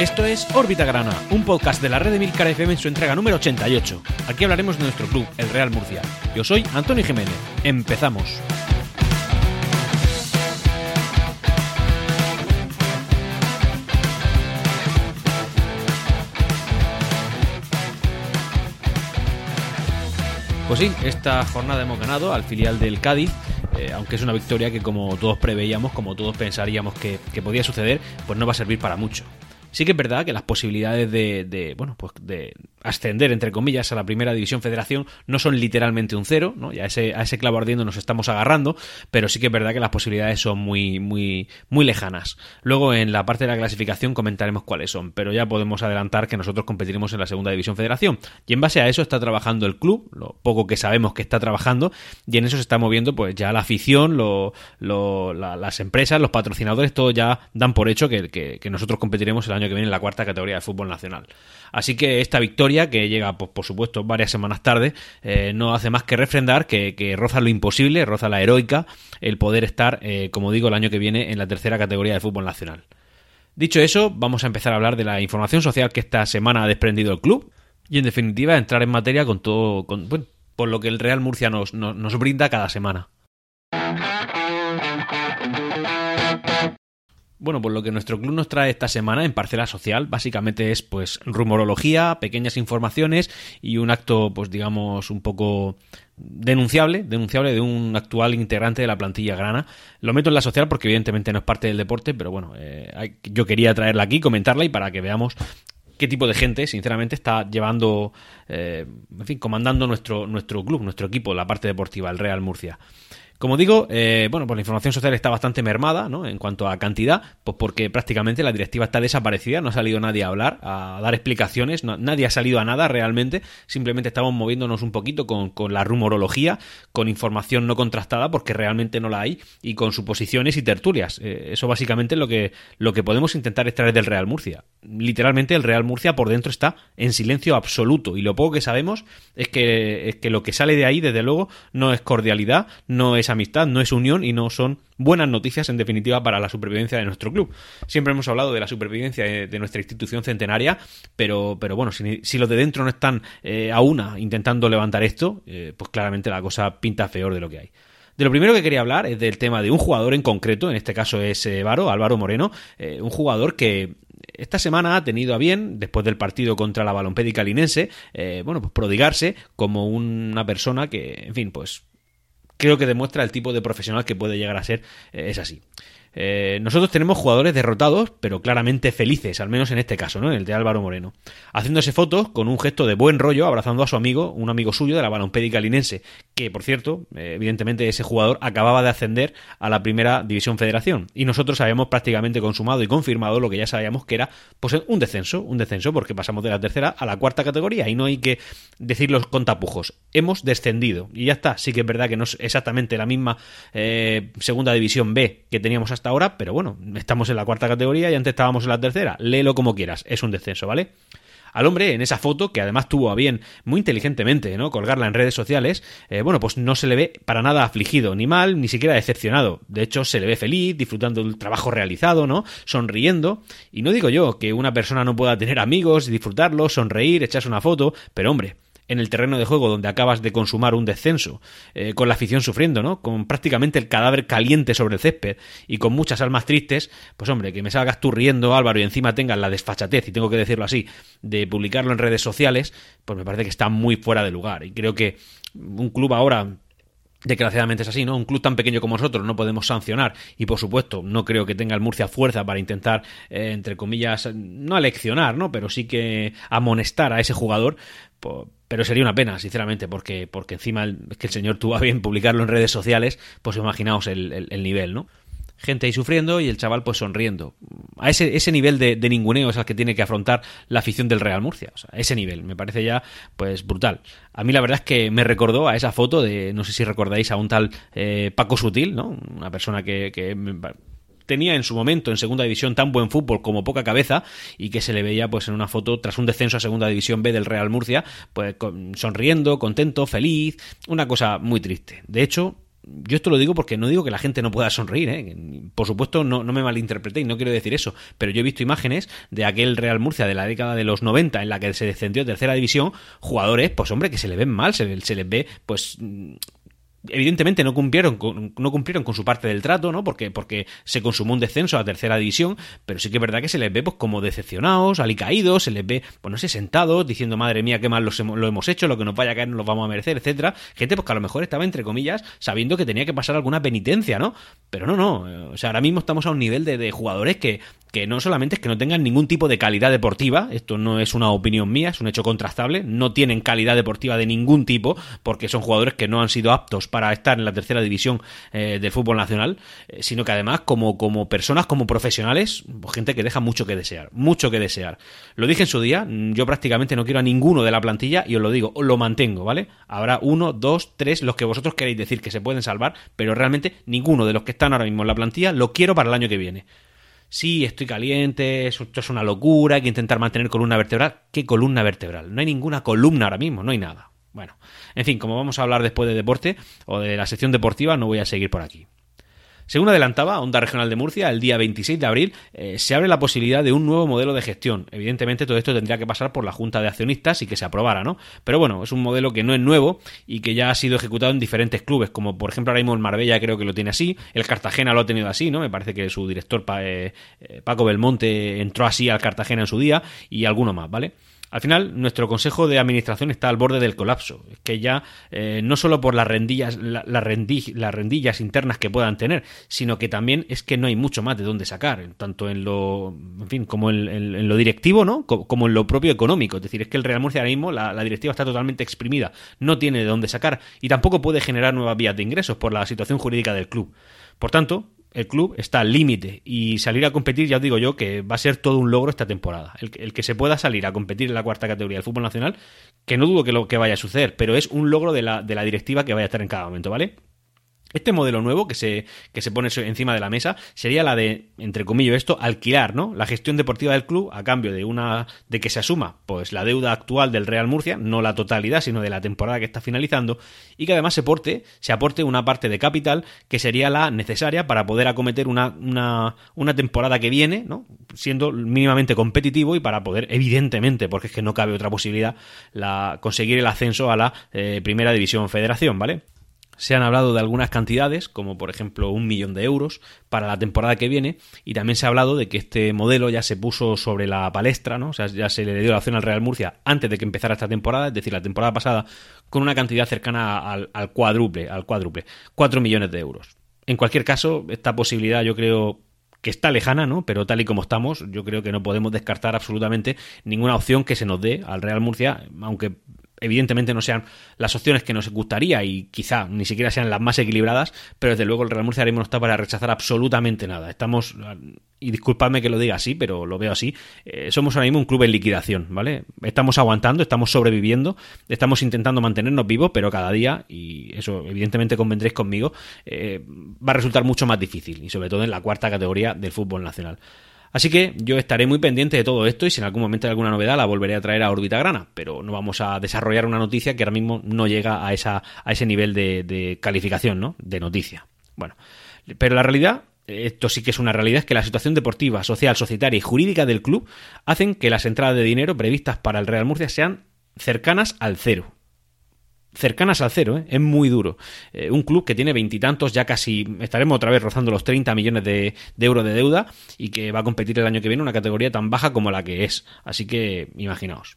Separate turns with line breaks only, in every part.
Esto es Órbita Grana, un podcast de la red de Milcar FM en su entrega número 88. Aquí hablaremos de nuestro club, el Real Murcia. Yo soy Antonio Jiménez. Empezamos. Pues sí, esta jornada hemos ganado al filial del Cádiz, eh, aunque es una victoria que como todos preveíamos, como todos pensaríamos que, que podía suceder, pues no va a servir para mucho. Sí que es verdad que las posibilidades de, de, bueno, pues de ascender, entre comillas, a la primera división federación no son literalmente un cero, ¿no? Ya ese, a ese clavo ardiendo nos estamos agarrando, pero sí que es verdad que las posibilidades son muy, muy, muy lejanas. Luego en la parte de la clasificación comentaremos cuáles son, pero ya podemos adelantar que nosotros competiremos en la segunda división federación. Y en base a eso está trabajando el club, lo poco que sabemos que está trabajando, y en eso se está moviendo pues ya la afición, lo, lo, la, las empresas, los patrocinadores, todo ya dan por hecho que, que nosotros competiremos el año que viene en la cuarta categoría de fútbol nacional. Así que esta victoria, que llega, pues, por supuesto, varias semanas tarde, eh, no hace más que refrendar que, que, roza lo imposible, roza la heroica, el poder estar, eh, como digo, el año que viene en la tercera categoría de fútbol nacional. Dicho eso, vamos a empezar a hablar de la información social que esta semana ha desprendido el club y, en definitiva, entrar en materia con todo, con, bueno, por lo que el Real Murcia nos, nos, nos brinda cada semana. Bueno, pues lo que nuestro club nos trae esta semana en Parcela Social básicamente es pues rumorología, pequeñas informaciones y un acto pues digamos un poco denunciable, denunciable de un actual integrante de la plantilla grana. Lo meto en la social porque evidentemente no es parte del deporte, pero bueno, eh, yo quería traerla aquí, comentarla y para que veamos qué tipo de gente, sinceramente, está llevando, eh, en fin, comandando nuestro, nuestro club, nuestro equipo, la parte deportiva, el Real Murcia. Como digo, eh, bueno, pues la información social está bastante mermada, ¿no? En cuanto a cantidad, pues porque prácticamente la directiva está desaparecida, no ha salido nadie a hablar, a dar explicaciones, nadie ha salido a nada realmente, simplemente estamos moviéndonos un poquito con, con, la rumorología, con información no contrastada, porque realmente no la hay, y con suposiciones y tertulias. Eh, eso básicamente es lo que, lo que podemos intentar extraer del Real Murcia. Literalmente el Real Murcia por dentro está en silencio absoluto, y lo poco que sabemos es que, es que lo que sale de ahí, desde luego, no es cordialidad, no es amistad, no es unión y no son buenas noticias en definitiva para la supervivencia de nuestro club. Siempre hemos hablado de la supervivencia de, nuestra institución centenaria, pero, pero bueno, si, los de dentro no están eh, a una intentando levantar esto, eh, pues claramente la cosa pinta peor de lo que hay. De lo primero que quería hablar es del tema de un jugador en concreto, en este caso es eh, Varo, Álvaro Moreno, eh, un jugador que esta semana ha tenido a bien, después del partido contra la balompédica linense, bueno, pues prodigarse como una persona que, en fin, pues creo que demuestra el tipo de profesional que puede llegar a ser, eh, es así. Eh, nosotros tenemos jugadores derrotados, pero claramente felices, al menos en este caso, ¿no? En el de Álvaro Moreno. Haciéndose fotos con un gesto de buen rollo, abrazando a su amigo, un amigo suyo de la balompédica linense, que por cierto, eh, evidentemente ese jugador acababa de ascender a la primera división federación. Y nosotros habíamos prácticamente consumado y confirmado lo que ya sabíamos que era pues un descenso, un descenso, porque pasamos de la tercera a la cuarta categoría y no hay que decirlo con tapujos. Hemos descendido. Y ya está. Sí que es verdad que no es exactamente la misma eh, segunda división B que teníamos hasta ahora, pero bueno, estamos en la cuarta categoría y antes estábamos en la tercera. Léelo como quieras, es un descenso, ¿vale? Al hombre en esa foto, que además tuvo a bien muy inteligentemente, ¿no? Colgarla en redes sociales, eh, bueno, pues no se le ve para nada afligido, ni mal, ni siquiera decepcionado. De hecho, se le ve feliz, disfrutando del trabajo realizado, ¿no? Sonriendo. Y no digo yo que una persona no pueda tener amigos, disfrutarlos, sonreír, echarse una foto, pero hombre, en el terreno de juego donde acabas de consumar un descenso, eh, con la afición sufriendo, ¿no? Con prácticamente el cadáver caliente sobre el césped y con muchas almas tristes, pues hombre, que me salgas tú riendo, Álvaro, y encima tengas la desfachatez, y tengo que decirlo así, de publicarlo en redes sociales, pues me parece que está muy fuera de lugar. Y creo que un club ahora Desgraciadamente es así, ¿no? Un club tan pequeño como nosotros no podemos sancionar y por supuesto no creo que tenga el Murcia fuerza para intentar, eh, entre comillas, no aleccionar, ¿no? Pero sí que amonestar a ese jugador. Pero sería una pena, sinceramente, porque, porque encima el, que el señor tuvo a bien publicarlo en redes sociales, pues imaginaos el, el, el nivel, ¿no? gente ahí sufriendo y el chaval pues sonriendo. A ese, ese nivel de, de, ninguneo es al que tiene que afrontar la afición del Real Murcia. O sea, ese nivel me parece ya pues brutal. A mí la verdad es que me recordó a esa foto de, no sé si recordáis, a un tal eh, Paco Sutil, ¿no? Una persona que, que tenía en su momento en segunda división tan buen fútbol como poca cabeza y que se le veía pues en una foto tras un descenso a segunda división B del Real Murcia, pues sonriendo, contento, feliz, una cosa muy triste. De hecho, yo esto lo digo porque no digo que la gente no pueda sonreír, ¿eh? por supuesto no, no me malinterpretéis, no quiero decir eso, pero yo he visto imágenes de aquel Real Murcia de la década de los 90 en la que se descendió a tercera división, jugadores, pues hombre, que se le ven mal, se, se les ve pues evidentemente no cumplieron con, no cumplieron con su parte del trato, ¿no? Porque, porque se consumó un descenso a tercera división, pero sí que es verdad que se les ve pues como decepcionados, alicaídos, se les ve, pues no sé, sentados, diciendo madre mía, qué mal lo hemos hecho, lo que nos vaya a caer no lo vamos a merecer, etcétera. Gente pues que a lo mejor estaba entre comillas sabiendo que tenía que pasar alguna penitencia, ¿no? Pero no, no. O sea, ahora mismo estamos a un nivel de, de jugadores que, que no solamente es que no tengan ningún tipo de calidad deportiva, esto no es una opinión mía, es un hecho contrastable, no tienen calidad deportiva de ningún tipo, porque son jugadores que no han sido aptos para estar en la tercera división eh, del fútbol nacional, eh, sino que además como, como personas, como profesionales, pues, gente que deja mucho que desear, mucho que desear. Lo dije en su día, yo prácticamente no quiero a ninguno de la plantilla y os lo digo, lo mantengo, ¿vale? Habrá uno, dos, tres, los que vosotros queréis decir que se pueden salvar, pero realmente ninguno de los que están ahora mismo en la plantilla lo quiero para el año que viene sí, estoy caliente, esto es una locura, hay que intentar mantener columna vertebral. ¿Qué columna vertebral? No hay ninguna columna ahora mismo, no hay nada. Bueno, en fin, como vamos a hablar después de deporte o de la sección deportiva, no voy a seguir por aquí. Según adelantaba Onda Regional de Murcia, el día 26 de abril eh, se abre la posibilidad de un nuevo modelo de gestión. Evidentemente todo esto tendría que pasar por la Junta de Accionistas y que se aprobara, ¿no? Pero bueno, es un modelo que no es nuevo y que ya ha sido ejecutado en diferentes clubes, como por ejemplo ahora mismo el Marbella creo que lo tiene así, el Cartagena lo ha tenido así, ¿no? Me parece que su director eh, eh, Paco Belmonte entró así al Cartagena en su día y alguno más, ¿vale? Al final, nuestro consejo de administración está al borde del colapso. Es que ya eh, no solo por las rendillas, las rendillas internas que puedan tener, sino que también es que no hay mucho más de dónde sacar, tanto en lo, en fin, como en, lo directivo, ¿no? Como en lo propio económico. Es decir, es que el Real Murcia ahora mismo la, la directiva está totalmente exprimida, no tiene de dónde sacar y tampoco puede generar nuevas vías de ingresos por la situación jurídica del club. Por tanto, el club está al límite y salir a competir, ya os digo yo, que va a ser todo un logro esta temporada. El, que se pueda salir a competir en la cuarta categoría del fútbol nacional, que no dudo que lo que vaya a suceder, pero es un logro de la, de la directiva que vaya a estar en cada momento, ¿vale? Este modelo nuevo que se, que se pone encima de la mesa sería la de, entre comillas, esto, alquilar, ¿no? La gestión deportiva del club a cambio de una, de que se asuma, pues, la deuda actual del Real Murcia, no la totalidad, sino de la temporada que está finalizando, y que además se porte, se aporte una parte de capital que sería la necesaria para poder acometer una, una, una temporada que viene, ¿no? Siendo mínimamente competitivo y para poder, evidentemente, porque es que no cabe otra posibilidad, la, conseguir el ascenso a la eh, primera división federación, ¿vale? Se han hablado de algunas cantidades, como por ejemplo un millón de euros para la temporada que viene, y también se ha hablado de que este modelo ya se puso sobre la palestra, ¿no? O sea, ya se le dio la opción al Real Murcia antes de que empezara esta temporada, es decir, la temporada pasada, con una cantidad cercana al, al cuádruple, al cuádruple, cuatro millones de euros. En cualquier caso, esta posibilidad yo creo que está lejana, ¿no? Pero tal y como estamos, yo creo que no podemos descartar absolutamente ninguna opción que se nos dé al Real Murcia, aunque evidentemente no sean las opciones que nos gustaría y quizá ni siquiera sean las más equilibradas, pero desde luego el Real Murcia ahora no está para rechazar absolutamente nada. Estamos, y disculpadme que lo diga así, pero lo veo así, eh, somos ahora mismo un club en liquidación, ¿vale? Estamos aguantando, estamos sobreviviendo, estamos intentando mantenernos vivos, pero cada día, y eso evidentemente convendréis conmigo, eh, va a resultar mucho más difícil, y sobre todo en la cuarta categoría del fútbol nacional. Así que yo estaré muy pendiente de todo esto y si en algún momento hay alguna novedad la volveré a traer a órbita grana, pero no vamos a desarrollar una noticia que ahora mismo no llega a, esa, a ese nivel de, de calificación, ¿no? De noticia. Bueno, pero la realidad esto sí que es una realidad, es que la situación deportiva, social, societaria y jurídica del club hacen que las entradas de dinero previstas para el Real Murcia sean cercanas al cero cercanas al cero, ¿eh? es muy duro. Eh, un club que tiene veintitantos, ya casi estaremos otra vez rozando los 30 millones de, euros de deuda y que va a competir el año que viene una categoría tan baja como la que es. Así que imaginaos.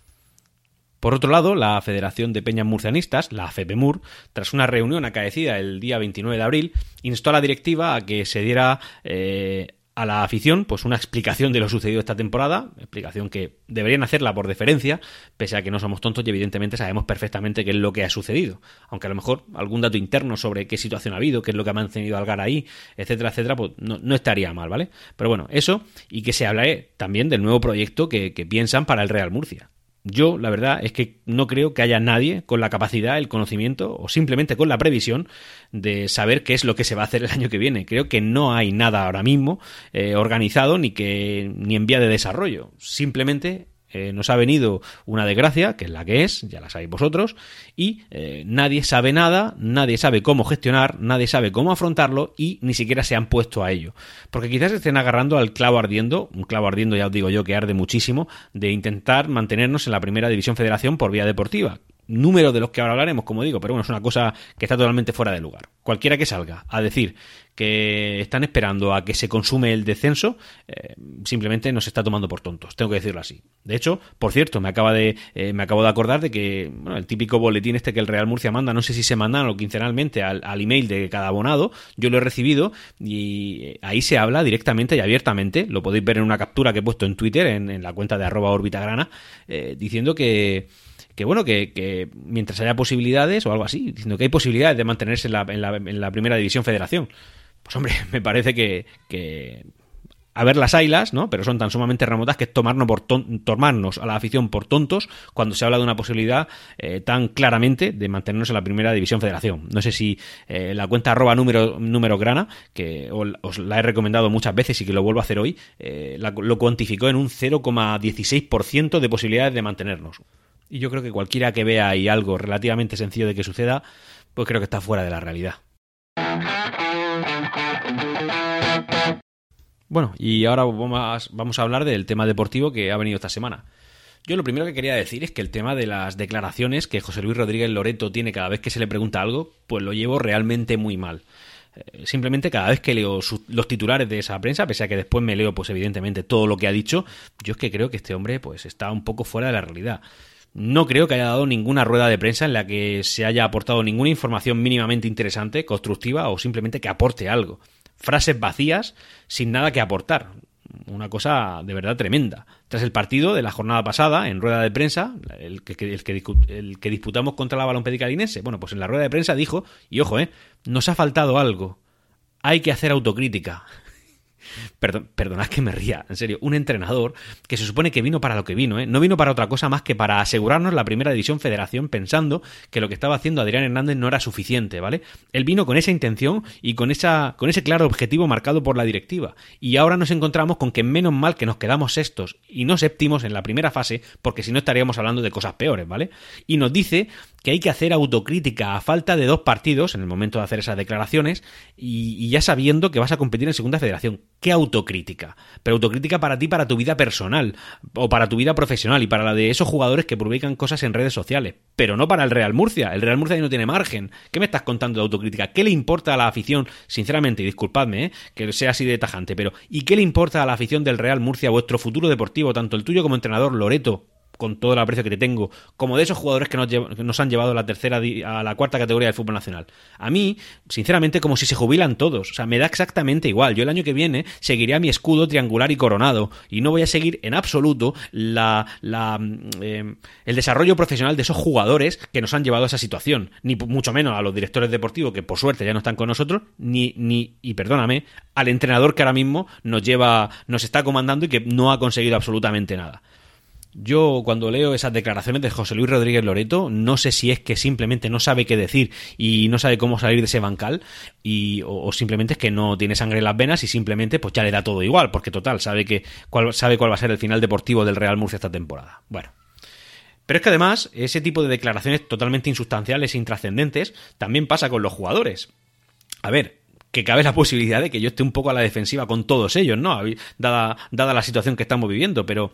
Por otro lado, la Federación de Peñas Murcianistas, la FEPEMUR, tras una reunión acaecida el día 29 de abril, instó a la directiva a que se diera eh, a la afición pues una explicación de lo sucedido esta temporada, explicación que deberían hacerla por deferencia, pese a que no somos tontos y evidentemente sabemos perfectamente qué es lo que ha sucedido, aunque a lo mejor algún dato interno sobre qué situación ha habido, qué es lo que ha mantenido Algar ahí, etcétera, etcétera, pues no, estaría mal, ¿vale? Pero bueno, eso y que se hable también del nuevo proyecto que, que piensan para el Real Murcia. Yo, la verdad, es que no creo que haya nadie con la capacidad, el conocimiento o simplemente con la previsión de saber qué es lo que se va a hacer el año que viene. Creo que no hay nada ahora mismo eh, organizado ni que ni en vía de desarrollo. Simplemente eh, nos ha venido una desgracia, que es la que es, ya la sabéis vosotros, y eh, nadie sabe nada, nadie sabe cómo gestionar, nadie sabe cómo afrontarlo y ni siquiera se han puesto a ello. Porque quizás estén agarrando al clavo ardiendo, un clavo ardiendo ya os digo yo que arde muchísimo, de intentar mantenernos en la primera división federación por vía deportiva, número de los que ahora hablaremos, como digo, pero bueno, es una cosa que está totalmente fuera de lugar. Cualquiera que salga a decir que están esperando a que se consume el descenso, eh, simplemente nos está tomando por tontos, tengo que decirlo así. De hecho, por cierto, me acaba de eh, me acabo de acordar de que bueno, el típico boletín este que el Real Murcia manda, no sé si se mandan o quincenalmente al, email de cada abonado, yo lo he recibido y eh, ahí se habla directamente y abiertamente, lo podéis ver en una captura que he puesto en Twitter, en, la cuenta de arroba orbitagrana, diciendo que que bueno, que, mientras haya posibilidades o algo así, diciendo que hay posibilidades de mantenerse en la, en la, primera división federación. Pues hombre, me parece que, que a ver las ailas, ¿no? Pero son tan sumamente remotas que es tomarnos, por tomarnos a la afición por tontos cuando se habla de una posibilidad eh, tan claramente de mantenernos en la primera división federación. No sé si eh, la cuenta arroba número, número grana, que os la he recomendado muchas veces y que lo vuelvo a hacer hoy, eh, lo cuantificó en un 0,16% de posibilidades de mantenernos. Y yo creo que cualquiera que vea ahí algo relativamente sencillo de que suceda, pues creo que está fuera de la realidad. Bueno, y ahora vamos a hablar del tema deportivo que ha venido esta semana. Yo lo primero que quería decir es que el tema de las declaraciones que José Luis Rodríguez Loreto tiene cada vez que se le pregunta algo, pues lo llevo realmente muy mal. Eh, simplemente cada vez que leo los titulares de esa prensa, pese a que después me leo, pues evidentemente todo lo que ha dicho, yo es que creo que este hombre, pues está un poco fuera de la realidad. No creo que haya dado ninguna rueda de prensa en la que se haya aportado ninguna información mínimamente interesante, constructiva o simplemente que aporte algo. Frases vacías sin nada que aportar. Una cosa de verdad tremenda. Tras el partido de la jornada pasada, en rueda de prensa, el que, el que, el que disputamos contra la Linense, bueno, pues en la rueda de prensa dijo, y ojo, eh, nos ha faltado algo. Hay que hacer autocrítica. Perdón, perdonad que me ría, en serio, un entrenador que se supone que vino para lo que vino, ¿eh? no vino para otra cosa más que para asegurarnos la primera división federación pensando que lo que estaba haciendo Adrián Hernández no era suficiente, ¿vale? Él vino con esa intención y con, esa, con ese claro objetivo marcado por la directiva. Y ahora nos encontramos con que menos mal que nos quedamos sextos y no séptimos en la primera fase, porque si no estaríamos hablando de cosas peores, ¿vale? Y nos dice que hay que hacer autocrítica a falta de dos partidos en el momento de hacer esas declaraciones y, ya sabiendo que vas a competir en Segunda Federación. ¿Qué autocrítica? Pero autocrítica para ti, para tu vida personal o para tu vida profesional y para la de esos jugadores que publican cosas en redes sociales. Pero no para el Real Murcia. El Real Murcia no tiene margen. ¿Qué me estás contando de autocrítica? ¿Qué le importa a la afición? Sinceramente, y disculpadme ¿eh? que sea así de tajante, pero ¿y qué le importa a la afición del Real Murcia vuestro futuro deportivo, tanto el tuyo como entrenador Loreto? Con todo el aprecio que te tengo, como de esos jugadores que nos, han llevado a la tercera a la cuarta categoría del fútbol nacional. A mí, sinceramente, como si se jubilan todos. O sea, me da exactamente igual. Yo el año que viene seguiré a mi escudo triangular y coronado. Y no voy a seguir en absoluto la, la eh, el desarrollo profesional de esos jugadores que nos han llevado a esa situación. Ni mucho menos a los directores deportivos, que por suerte ya no están con nosotros, ni, ni, y perdóname, al entrenador que ahora mismo nos lleva, nos está comandando y que no ha conseguido absolutamente nada. Yo cuando leo esas declaraciones de José Luis Rodríguez Loreto, no sé si es que simplemente no sabe qué decir y no sabe cómo salir de ese bancal, y, o, simplemente es que no tiene sangre en las venas y simplemente pues ya le da todo igual, porque total, sabe, que, cuál, sabe cuál va a ser el final deportivo del Real Murcia esta temporada. Bueno. Pero es que además, ese tipo de declaraciones totalmente insustanciales e intrascendentes también pasa con los jugadores. A ver, que cabe la posibilidad de que yo esté un poco a la defensiva con todos ellos, ¿no? Dada, dada la situación que estamos viviendo, pero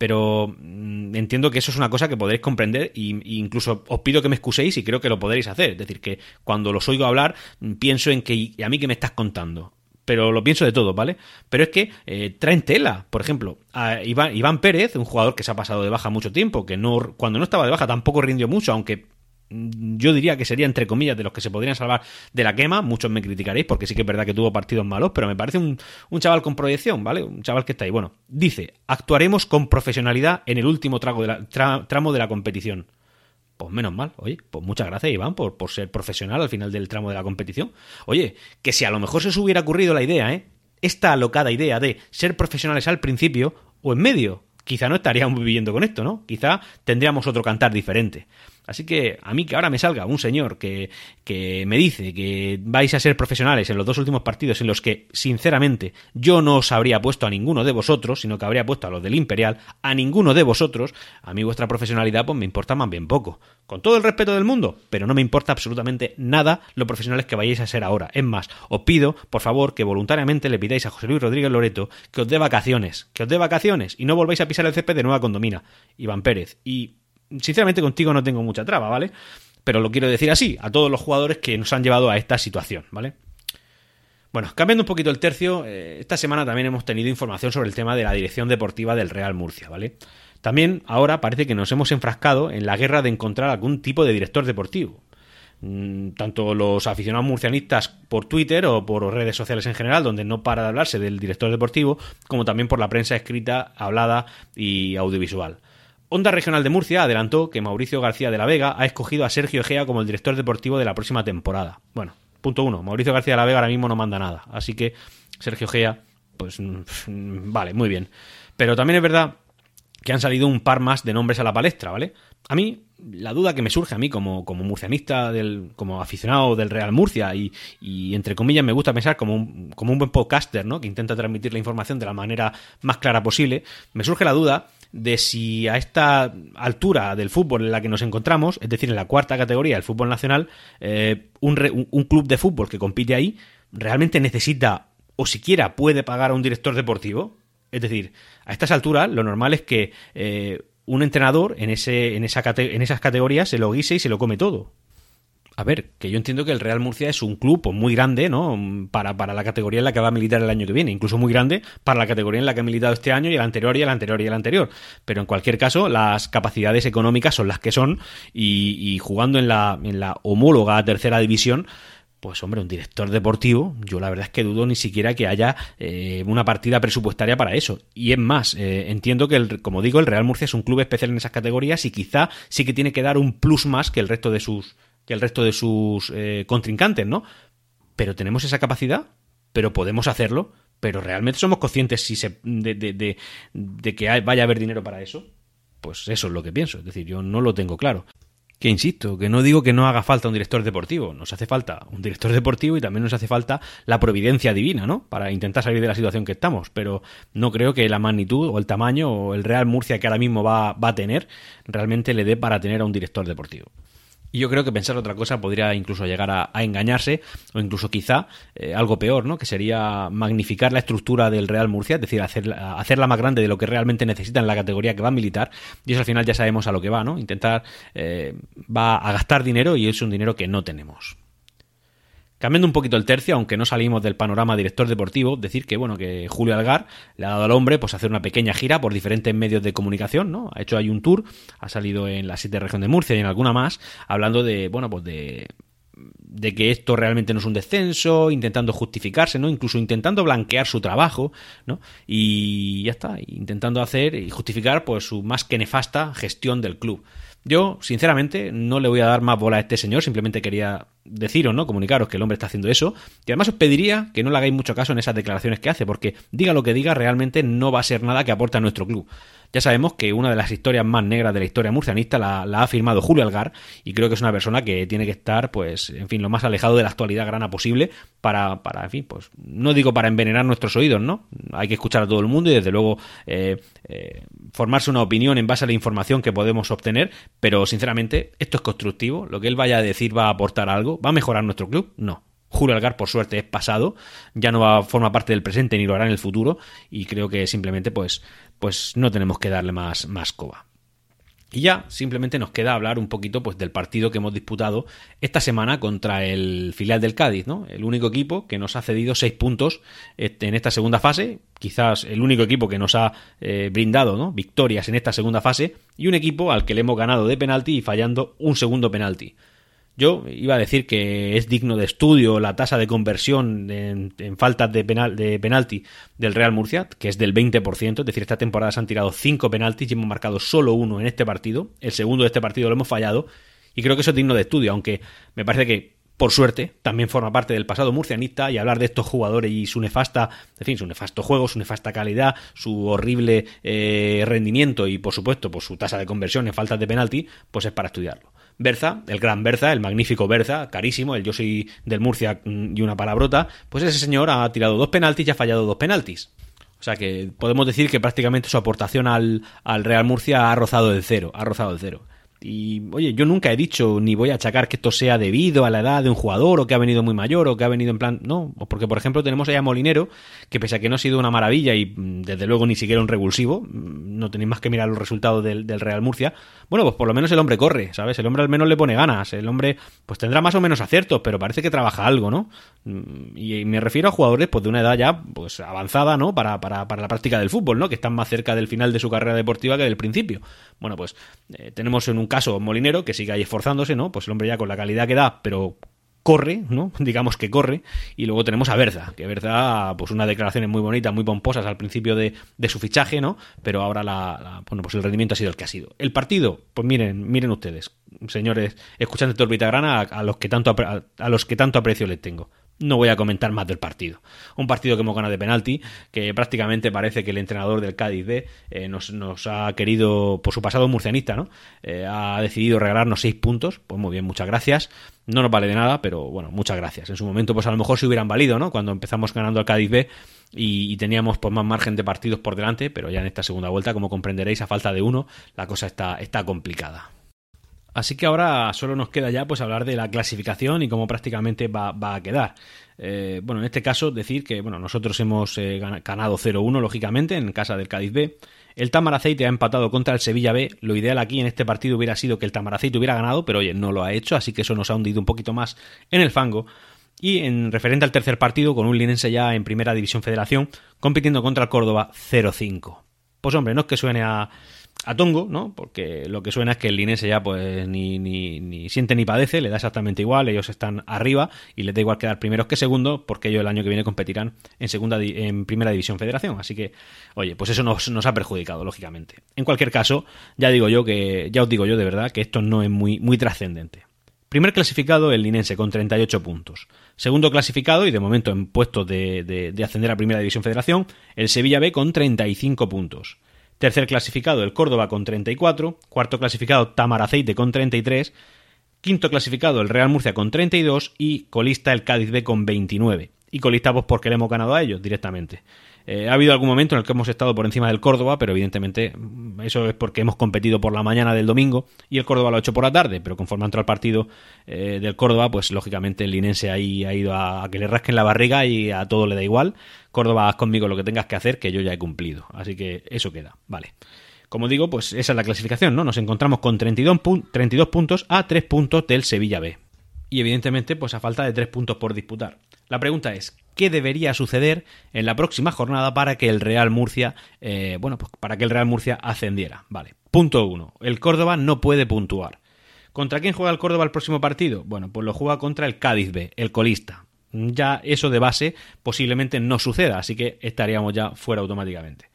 pero mm, entiendo que eso es una cosa que podréis comprender e incluso os pido que me excuséis y creo que lo podréis hacer. Es decir, que cuando los oigo hablar mm, pienso en que a mí que me estás contando. Pero lo pienso de todo, ¿vale? Pero es que eh, traen tela. Por ejemplo, a Iván, Iván Pérez, un jugador que se ha pasado de baja mucho tiempo, que no cuando no estaba de baja tampoco rindió mucho, aunque yo diría que sería entre comillas de los que se podrían salvar de la quema. Muchos me criticaréis porque sí que es verdad que tuvo partidos malos, pero me parece un, chaval con proyección, ¿vale? Un chaval que está ahí. Bueno, dice, actuaremos con profesionalidad en el último trago de la, tramo de la competición. Pues menos mal, oye, pues muchas gracias Iván por, por ser profesional al final del tramo de la competición. Oye, que si a lo mejor se os hubiera ocurrido la idea, ¿eh? Esta alocada idea de ser profesionales al principio o en medio, quizá no estaríamos viviendo con esto, ¿no? Quizá tendríamos otro cantar diferente. Así que a mí que ahora me salga un señor que, que me dice que vais a ser profesionales en los dos últimos partidos en los que, sinceramente, yo no os habría puesto a ninguno de vosotros, sino que habría puesto a los del Imperial, a ninguno de vosotros, a mí vuestra profesionalidad pues me importa más bien poco. Con todo el respeto del mundo, pero no me importa absolutamente nada lo profesionales que vayáis a ser ahora. Es más, os pido, por favor, que voluntariamente le pidáis a José Luis Rodríguez Loreto que os dé vacaciones, que os dé vacaciones y no volváis a pisar el césped de nueva condomina. Iván Pérez. Y sinceramente contigo no tengo mucha traba, ¿vale? Pero lo quiero decir así, a todos los jugadores que nos han llevado a esta situación, ¿vale? Bueno, cambiando un poquito el tercio, eh, esta semana también hemos tenido información sobre el tema de la dirección deportiva del Real Murcia, ¿vale? También ahora parece que nos hemos enfrascado en la guerra de encontrar algún tipo de director deportivo. Mm, tanto los aficionados murcianistas por Twitter o por redes sociales en general, donde no para de hablarse del director deportivo, como también por la prensa escrita, hablada y audiovisual. Onda Regional de Murcia adelantó que Mauricio García de la Vega ha escogido a Sergio Egea como el director deportivo de la próxima temporada. Bueno, punto uno, Mauricio García de la Vega ahora mismo no manda nada, así que Sergio Egea, pues mm, vale, muy bien. Pero también es verdad que han salido un par más de nombres a la palestra, ¿vale? A mí, la duda que me surge a mí como, como murcianista, del, como aficionado del Real Murcia y, y entre comillas me gusta pensar como un, como un buen podcaster, ¿no? Que intenta transmitir la información de la manera más clara posible, me surge la duda de si a esta altura del fútbol en la que nos encontramos, es decir, en la cuarta categoría del fútbol nacional, eh, un, un club de fútbol que compite ahí realmente necesita o siquiera puede pagar a un director deportivo. Es decir, a estas alturas lo normal es que eh, un entrenador en, ese, en, esa en esas categorías se lo guise y se lo come todo. A ver, que yo entiendo que el Real Murcia es un club pues, muy grande, ¿no? Para, para, la categoría en la que va a militar el año que viene, incluso muy grande para la categoría en la que ha militado este año y el anterior y el anterior y el anterior. Pero en cualquier caso, las capacidades económicas son las que son y, jugando en la, en la homóloga tercera división, pues hombre, un director deportivo, yo la verdad es que dudo ni siquiera que haya eh, una partida presupuestaria para eso. Y es más, eh, entiendo que, el, como digo, el Real Murcia es un club especial en esas categorías y quizá sí que tiene que dar un plus más que el resto de sus que el resto de sus eh, contrincantes, ¿no? Pero tenemos esa capacidad, pero podemos hacerlo, pero realmente somos conscientes si se, de, que hay, vaya a haber dinero para eso. Pues eso es lo que pienso, es decir, yo no lo tengo claro. Que insisto, que no digo que no haga falta un director deportivo, nos hace falta un director deportivo y también nos hace falta la providencia divina, ¿no? Para intentar salir de la situación que estamos, pero no creo que la magnitud o el tamaño o el Real Murcia que ahora mismo va, va a tener realmente le dé para tener a un director deportivo. Y yo creo que pensar otra cosa podría incluso llegar a, engañarse, o incluso quizá eh, algo peor, ¿no? Que sería magnificar la estructura del Real Murcia, es decir, hacerla, hacerla más grande de lo que realmente necesita en la categoría que va a militar. Y eso al final ya sabemos a lo que va, ¿no? Intentar eh, va a gastar dinero y es un dinero que no tenemos. Cambiando un poquito el tercio, aunque no salimos del panorama director deportivo, decir que bueno, que Julio Algar le ha dado al hombre pues hacer una pequeña gira por diferentes medios de comunicación, ¿no? Ha hecho ahí un tour, ha salido en la siete región de Murcia y en alguna más, hablando de, bueno, pues de de que esto realmente no es un descenso, intentando justificarse, ¿no? Incluso intentando blanquear su trabajo, ¿no? Y ya está, intentando hacer y justificar pues su más que nefasta gestión del club. Yo, sinceramente, no le voy a dar más bola a este señor, simplemente quería deciros, ¿no? Comunicaros que el hombre está haciendo eso. Y además os pediría que no le hagáis mucho caso en esas declaraciones que hace, porque diga lo que diga, realmente no va a ser nada que aporte a nuestro club. Ya sabemos que una de las historias más negras de la historia murcianista la, ha firmado Julio Algar y creo que es una persona que tiene que estar, pues, en fin, lo más alejado de la actualidad grana posible para, para en fin, pues, no digo para envenenar nuestros oídos, ¿no? Hay que escuchar a todo el mundo y desde luego eh, eh, formarse una opinión en base a la información que podemos obtener, pero sinceramente esto es constructivo, lo que él vaya a decir va a aportar algo, ¿va a mejorar nuestro club? No. Julio Algar, por suerte, es pasado, ya no va forma parte del presente ni lo hará en el futuro, y creo que simplemente, pues, pues no tenemos que darle más, más coba. Y ya simplemente nos queda hablar un poquito pues del partido que hemos disputado esta semana contra el filial del Cádiz, ¿no? El único equipo que nos ha cedido seis puntos en esta segunda fase, quizás el único equipo que nos ha eh, brindado, ¿no? Victorias en esta segunda fase y un equipo al que le hemos ganado de penalti y fallando un segundo penalti. Yo iba a decir que es digno de estudio la tasa de conversión en, faltas de, penal, de penalti del Real Murcia, que es del 20%, es decir, esta temporada se han tirado 5 penaltis y hemos marcado solo uno en este partido, el segundo de este partido lo hemos fallado, y creo que eso es digno de estudio, aunque me parece que por suerte, también forma parte del pasado murcianista y hablar de estos jugadores y su nefasta, en fin, su nefasto juego, su nefasta calidad, su horrible eh, rendimiento y, por supuesto, pues su tasa de conversión en faltas de penalti, pues es para estudiarlo. Berza, el gran Berza, el magnífico Berza, carísimo, el yo soy del Murcia mm, y una palabrota, pues ese señor ha tirado dos penaltis y ha fallado dos penaltis. O sea que podemos decir que prácticamente su aportación al, al Real Murcia ha rozado el cero, ha rozado el cero. Y oye, yo nunca he dicho ni voy a achacar que esto sea debido a la edad de un jugador o que ha venido muy mayor o que ha venido en plan. No, porque por ejemplo tenemos ahí a Molinero, que pese a que no ha sido una maravilla y mm, desde luego ni siquiera un revulsivo, mm, no tenéis más que mirar los resultados del, del, Real Murcia. Bueno, pues por lo menos el hombre corre, ¿sabes? El hombre al menos le pone ganas. El hombre, pues tendrá más o menos aciertos, pero parece que trabaja algo, ¿no? Mm, y me refiero a jugadores pues de una edad ya pues avanzada, ¿no? Para, para, para la práctica del fútbol, ¿no? Que están más cerca del final de su carrera deportiva que del principio. Bueno, pues eh, tenemos en un caso Molinero, que sigue ahí esforzándose, ¿no? Pues el hombre ya con la calidad que da, pero corre, ¿no? Digamos que corre. Y luego tenemos a Berza, que Berza, pues unas declaraciones muy bonitas, muy pomposas al principio de, de su fichaje, ¿no? Pero ahora la, bueno, pues el rendimiento ha sido el que ha sido. El partido, pues miren, miren ustedes, señores, escuchantes de Orbita Grana, a, a los que tanto a, a los que tanto aprecio les tengo no voy a comentar más del partido. Un partido que hemos ganado de penalti, que prácticamente parece que el entrenador del Cádiz B eh, nos, nos, ha querido, por su pasado murcianista, ¿no? Eh, ha decidido regalarnos seis puntos. Pues muy bien, muchas gracias. No nos vale de nada, pero bueno, muchas gracias. En su momento, pues a lo mejor se hubieran valido, ¿no? Cuando empezamos ganando al Cádiz B y, y teníamos pues más margen de partidos por delante, pero ya en esta segunda vuelta, como comprenderéis, a falta de uno, la cosa está, está complicada. Así que ahora solo nos queda ya pues hablar de la clasificación y cómo prácticamente va, va a quedar. Eh, bueno, en este caso decir que bueno, nosotros hemos eh, ganado 0-1 lógicamente en casa del Cádiz B. El Tamaraceite ha empatado contra el Sevilla B. Lo ideal aquí en este partido hubiera sido que el Tamaraceite hubiera ganado, pero oye, no lo ha hecho, así que eso nos ha hundido un poquito más en el fango. Y en referente al tercer partido, con un linense ya en Primera División Federación, compitiendo contra el Córdoba 0-5. Pues hombre, no es que suene a a Tongo, ¿no? Porque lo que suena es que el linense ya pues ni, ni, ni, siente ni padece, le da exactamente igual, ellos están arriba y les da igual quedar primeros que segundos porque ellos el año que viene competirán en segunda en primera división federación, así que oye, pues eso nos, ha perjudicado lógicamente. En cualquier caso, ya digo yo que ya os digo yo de verdad que esto no es muy muy trascendente. Primer clasificado el Linense con 38 puntos. Segundo clasificado y de momento en puesto de, de, de ascender a Primera División Federación, el Sevilla B con 35 puntos. Tercer clasificado el Córdoba con 34, cuarto clasificado Tamaraceite con 33, quinto clasificado el Real Murcia con 32 y colista el Cádiz B con 29. Y colista pues porque le hemos ganado a ellos directamente. Eh, ha habido algún momento en el que hemos estado por encima del Córdoba, pero evidentemente mm, eso es porque hemos competido por la mañana del domingo y el Córdoba lo ha hecho por la tarde, pero conforme ha entrado el partido eh, del Córdoba, pues lógicamente el linense ahí ha ido a, que le rasquen la barriga y a todo le da igual. Córdoba, haz conmigo lo que tengas que hacer, que yo ya he cumplido. Así que eso queda, vale. Como digo, pues esa es la clasificación, ¿no? Nos encontramos con 32, 32 puntos a 3 puntos del Sevilla B. Y evidentemente, pues a falta de 3 puntos por disputar. La pregunta es, qué debería suceder en la próxima jornada para que el Real Murcia, eh, bueno, pues para que el Real Murcia ascendiera. Vale. Punto uno. El Córdoba no puede puntuar. ¿Contra quién juega el Córdoba el próximo partido? Bueno, pues lo juega contra el Cádiz B, el colista. Ya eso de base posiblemente no suceda, así que estaríamos ya fuera automáticamente.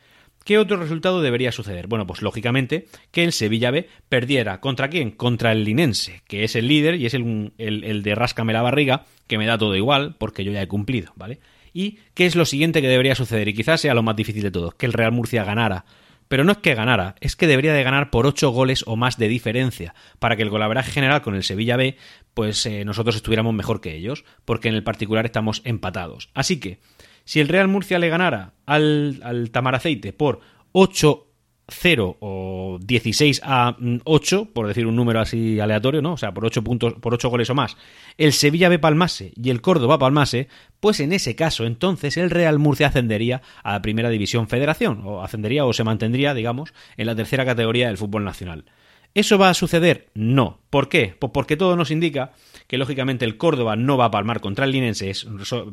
¿Qué otro resultado debería suceder? Bueno, pues lógicamente que el Sevilla B perdiera. ¿Contra quién? Contra el Linense, que es el líder y es el, el, de Ráscame la barriga, que me da todo igual, porque yo ya he cumplido, ¿vale? ¿Y qué es lo siguiente que debería suceder? Y quizás sea lo más difícil de todo, que el Real Murcia ganara. Pero no es que ganara, es que debería de ganar por 8 goles o más de diferencia, para que el golaveraje general con el Sevilla B, pues eh, nosotros estuviéramos mejor que ellos, porque en el particular estamos empatados. Así que, si el Real Murcia le ganara al, al Tamaraceite por 8 0 o 16 a 8, por decir un número así aleatorio, ¿no? O sea, por 8 puntos, por 8 goles o más, el Sevilla B palmase y el Córdoba palmase, pues en ese caso entonces el Real Murcia ascendería a la Primera División Federación, o ascendería o se mantendría, digamos, en la tercera categoría del fútbol nacional. ¿Eso va a suceder? No. ¿Por qué? Pues porque todo nos indica que lógicamente el Córdoba no va a palmar contra el Linense,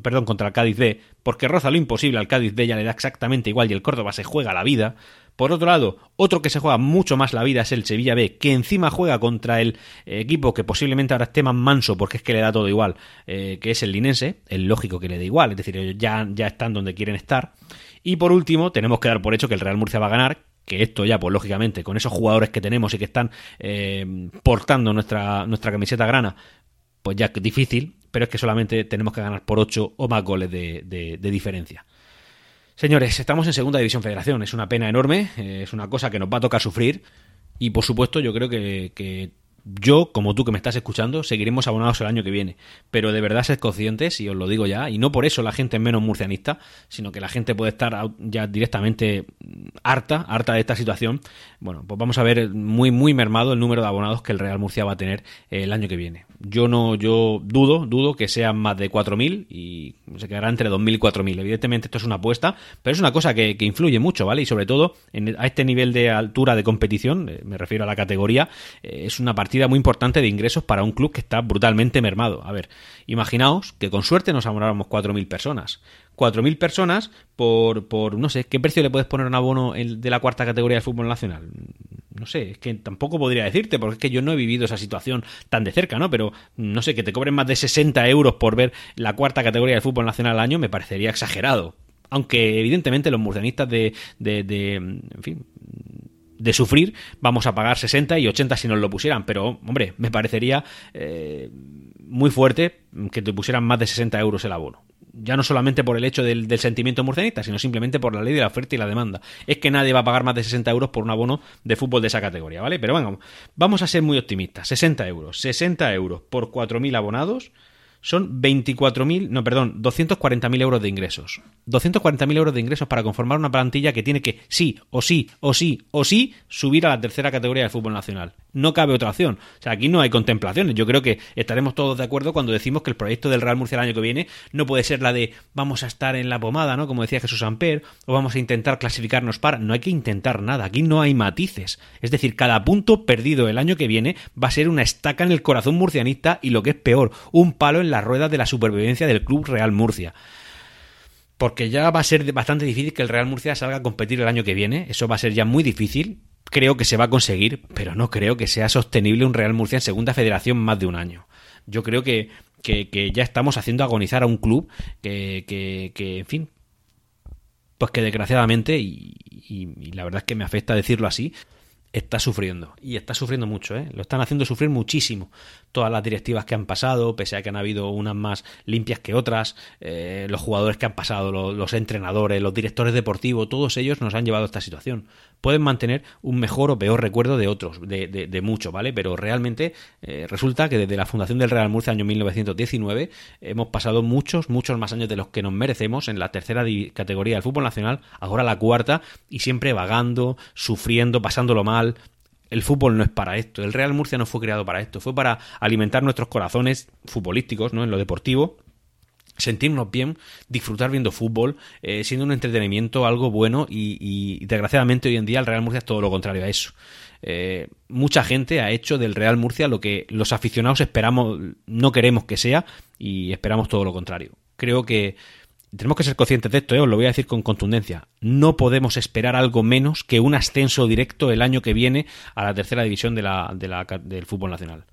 perdón, contra el Cádiz B, porque roza lo imposible al Cádiz B ya le da exactamente igual y el Córdoba se juega la vida. Por otro lado, otro que se juega mucho más la vida es el Sevilla B, que encima juega contra el equipo que posiblemente ahora esté más manso porque es que le da todo igual, eh, que es el Linense, el lógico que le da igual, es decir, ya, ya están donde quieren estar. Y por último, tenemos que dar por hecho que el Real Murcia va a ganar, que esto ya, pues lógicamente, con esos jugadores que tenemos y que están eh, portando nuestra, nuestra camiseta grana, pues ya difícil, pero es que solamente tenemos que ganar por 8 o más goles de, diferencia. Señores, estamos en Segunda División Federación, es una pena enorme, eh, es una cosa que nos va a tocar sufrir y por supuesto yo creo que yo, como tú que me estás escuchando, seguiremos abonados el año que viene. Pero de verdad sed conscientes, y os lo digo ya, y no por eso la gente es menos murcianista, sino que la gente puede estar ya directamente harta, harta de esta situación. Bueno, pues vamos a ver muy, muy mermado el número de abonados que el Real Murcia va a tener el año que viene. Yo no, yo dudo, dudo que sean más de 4.000 y se quedará entre 2.000 y 4.000. Evidentemente esto es una apuesta, pero es una cosa que, influye mucho, ¿vale? Y sobre todo a este nivel de altura de competición, eh, me refiero a la categoría, eh, es una partida muy importante de ingresos para un club que está brutalmente mermado. A ver, imaginaos que con suerte nos abonáramos 4.000 personas. 4.000 personas por, por, no sé, ¿qué precio le puedes poner un abono de la cuarta categoría del fútbol nacional? No sé, es que tampoco podría decirte, porque es que yo no he vivido esa situación tan de cerca, ¿no? Pero, no sé, que te cobren más de 60 euros por ver la cuarta categoría del fútbol nacional al año me parecería exagerado. Aunque, evidentemente, los murcianistas de, de, de en fin, de sufrir, vamos a pagar 60 y 80 si nos lo pusieran. Pero, hombre, me parecería eh, muy fuerte que te pusieran más de 60 euros el abono. Ya no solamente por el hecho del, sentimiento murcianista, sino simplemente por la ley de la oferta y la demanda. Es que nadie va a pagar más de 60 euros por un abono de fútbol de esa categoría, ¿vale? Pero bueno, vamos a ser muy optimistas. 60 euros. 60 euros por 4.000 abonados son 24.000, no, perdón, 240.000 euros de ingresos. 240.000 euros de ingresos para conformar una plantilla que tiene que, sí, o sí, o sí, o sí, subir a la tercera categoría del fútbol nacional. No cabe otra opción. O sea, aquí no hay contemplaciones. Yo creo que estaremos todos de acuerdo cuando decimos que el proyecto del Real Murcia el año que viene no puede ser la de vamos a estar en la pomada, ¿no? Como decía Jesús Amper, o vamos a intentar clasificarnos para. No hay que intentar nada. Aquí no hay matices. Es decir, cada punto perdido el año que viene va a ser una estaca en el corazón murcianista y lo que es peor, un palo en la rueda de la supervivencia del Club Real Murcia. Porque ya va a ser bastante difícil que el Real Murcia salga a competir el año que viene. Eso va a ser ya muy difícil. Creo que se va a conseguir, pero no creo que sea sostenible un Real Murcia en segunda federación más de un año. Yo creo que, que, ya estamos haciendo agonizar a un club que, que, en fin, pues que desgraciadamente, y, y, la verdad es que me afecta decirlo así, está sufriendo. Y está sufriendo mucho, ¿eh? Lo están haciendo sufrir muchísimo. Todas las directivas que han pasado, pese a que han habido unas más limpias que otras, eh, los jugadores que han pasado, los, entrenadores, los directores deportivos, todos ellos nos han llevado a esta situación. Pueden mantener un mejor o peor recuerdo de otros, de, de, mucho, ¿vale? Pero realmente eh, resulta que desde la fundación del Real Murcia, año 1919, hemos pasado muchos, muchos más años de los que nos merecemos en la tercera categoría del fútbol nacional, ahora la cuarta, y siempre vagando, sufriendo, pasándolo mal el fútbol no es para esto. El Real Murcia no fue creado para esto. Fue para alimentar nuestros corazones futbolísticos, ¿no? En lo deportivo. Sentirnos bien, disfrutar viendo fútbol, eh, siendo un entretenimiento, algo bueno y, desgraciadamente hoy en día el Real Murcia es todo lo contrario a eso. Eh, mucha gente ha hecho del Real Murcia lo que los aficionados esperamos, no queremos que sea y esperamos todo lo contrario. Creo que tenemos que ser conscientes de esto, ¿eh? os lo voy a decir con contundencia. No podemos esperar algo menos que un ascenso directo el año que viene a la tercera división del fútbol nacional.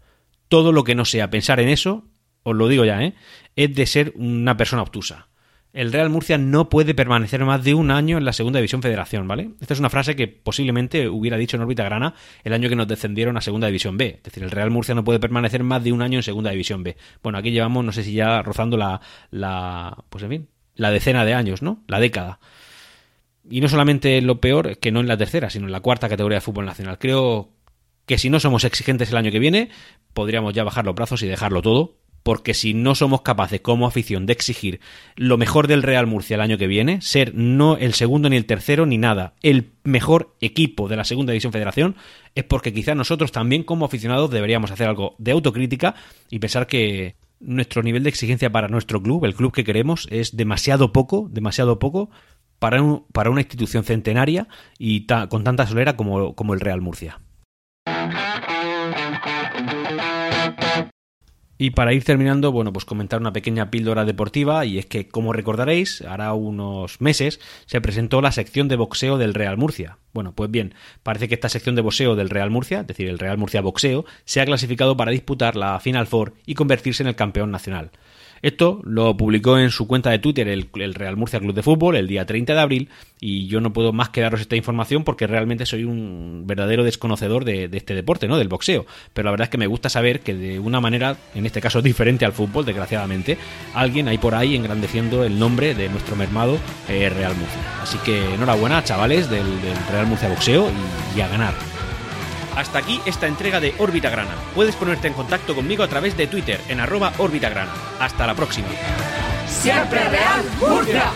Todo lo que no sea pensar en eso, os lo digo ya, ¿eh? es de ser una persona obtusa. El Real Murcia no puede permanecer más de un año en la segunda división federación, ¿vale? Esta es una frase que posiblemente hubiera dicho en órbita grana el año que nos descendieron a segunda división B. Es decir, el Real Murcia no puede permanecer más de un año en segunda división B. Bueno, aquí llevamos, no sé si ya rozando la pues en fin, la decena de años, ¿no? La década. Y no solamente lo peor, que no en la tercera, sino en la cuarta categoría de fútbol nacional. Creo que si no somos exigentes el año que viene, podríamos ya bajar los brazos y dejarlo todo, porque si no somos capaces como afición de exigir lo mejor del Real Murcia el año que viene, ser no el segundo ni el tercero ni nada, el mejor equipo de la segunda división federación, es porque quizá nosotros también como aficionados deberíamos hacer algo de autocrítica y pensar que, nuestro nivel de exigencia para nuestro club, el club que queremos, es demasiado poco, demasiado poco para, para una institución centenaria y con tanta solera como, como el Real Murcia. Y para ir terminando, bueno, pues comentar una pequeña píldora deportiva y es que, como recordaréis, hará unos meses se presentó la sección de boxeo del Real Murcia. Bueno, pues bien, parece que esta sección de boxeo del Real Murcia, es decir, el Real Murcia Boxeo, se ha clasificado para disputar la Final Four y convertirse en el campeón nacional. Esto lo publicó en su cuenta de Twitter el, Real Murcia Club de Fútbol el día 30 de abril y yo no puedo más que daros esta información porque realmente soy un verdadero desconocedor de, este deporte, ¿no? Del boxeo. Pero la verdad es que me gusta saber que de una manera, en este caso diferente al fútbol, desgraciadamente, alguien hay por ahí engrandeciendo el nombre de nuestro mermado eh, Real Murcia. Así que enhorabuena, chavales del, Real Murcia Boxeo y a ganar. Hasta aquí esta entrega de Órbita Grana. Puedes ponerte en contacto conmigo a través de Twitter en arroba Órbita Grana. Hasta la próxima.
Siempre Real Murcia.